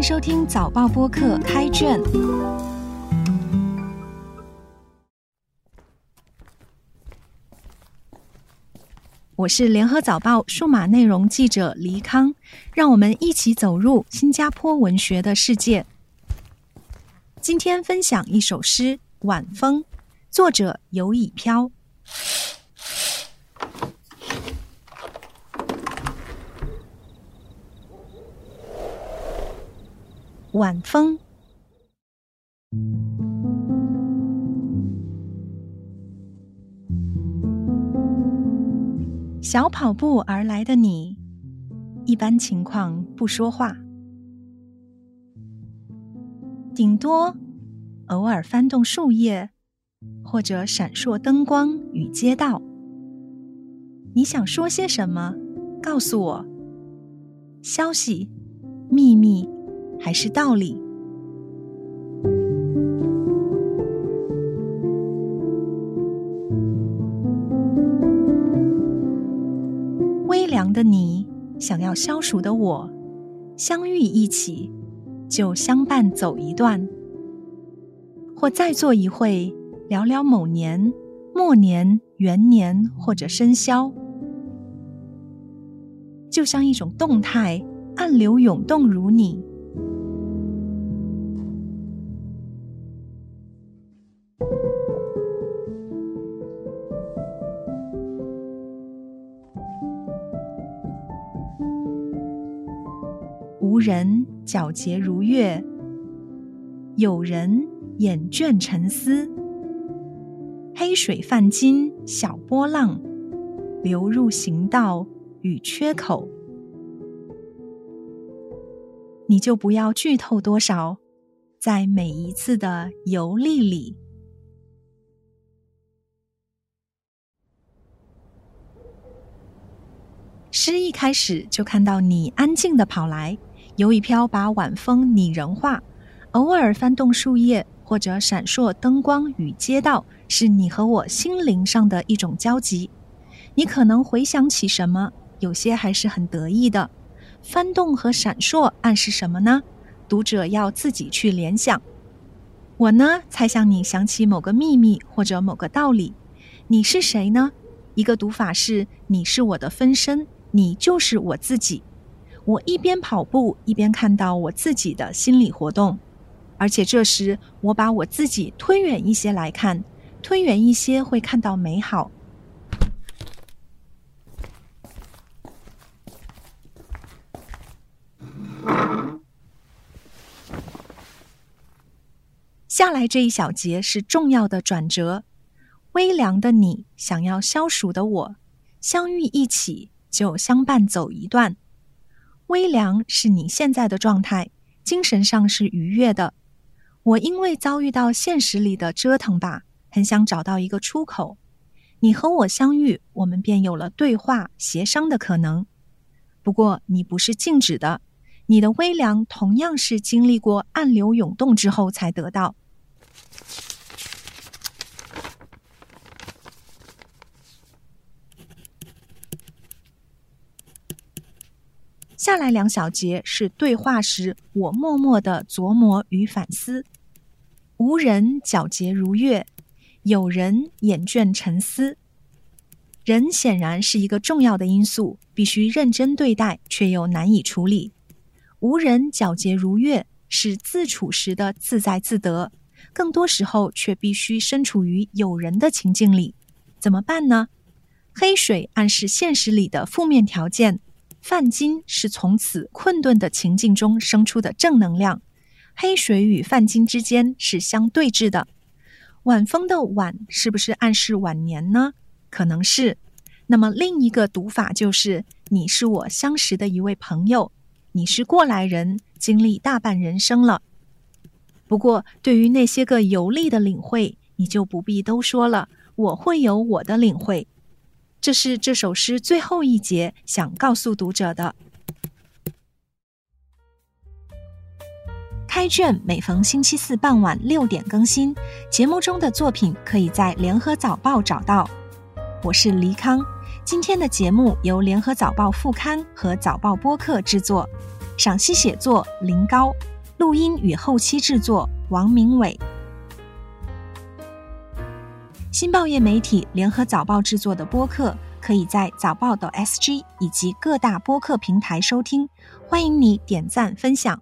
迎收听早报播客开卷。我是联合早报数码内容记者黎康，让我们一起走入新加坡文学的世界。今天分享一首诗《晚风》，作者游以飘。晚风，小跑步而来的你，一般情况不说话，顶多偶尔翻动树叶，或者闪烁灯光与街道。你想说些什么？告诉我，消息、秘密。还是道理。微凉的你，想要消暑的我，相遇一起，就相伴走一段，或再坐一会，聊聊某年、末年、元年或者生肖，就像一种动态，暗流涌动如你。无人皎洁如月，有人眼倦沉思。黑水泛金，小波浪流入行道与缺口，你就不要剧透多少，在每一次的游历里。诗一开始就看到你安静的跑来。有一飘把晚风拟人化，偶尔翻动树叶或者闪烁灯光与街道，是你和我心灵上的一种交集。你可能回想起什么？有些还是很得意的。翻动和闪烁暗示什么呢？读者要自己去联想。我呢，猜想你想起某个秘密或者某个道理。你是谁呢？一个读法是：你是我的分身，你就是我自己。我一边跑步，一边看到我自己的心理活动，而且这时我把我自己推远一些来看，推远一些会看到美好。下来这一小节是重要的转折，微凉的你想要消暑的我，相遇一起就相伴走一段。微凉是你现在的状态，精神上是愉悦的。我因为遭遇到现实里的折腾吧，很想找到一个出口。你和我相遇，我们便有了对话、协商的可能。不过你不是静止的，你的微凉同样是经历过暗流涌动之后才得到。下来两小节是对话时，我默默的琢磨与反思。无人皎洁如月，有人眼倦沉思。人显然是一个重要的因素，必须认真对待，却又难以处理。无人皎洁如月是自处时的自在自得，更多时候却必须身处于有人的情境里，怎么办呢？黑水暗示现实里的负面条件。泛金是从此困顿的情境中生出的正能量，黑水与泛金之间是相对峙的。晚风的晚是不是暗示晚年呢？可能是。那么另一个读法就是：你是我相识的一位朋友，你是过来人，经历大半人生了。不过对于那些个游历的领会，你就不必都说了，我会有我的领会。这是这首诗最后一节想告诉读者的。开卷每逢星期四傍晚六点更新，节目中的作品可以在联合早报找到。我是黎康，今天的节目由联合早报副刊和早报播客制作。赏析写作林高，录音与后期制作王明伟。新报业媒体联合早报制作的播客，可以在早报的 SG 以及各大播客平台收听。欢迎你点赞分享。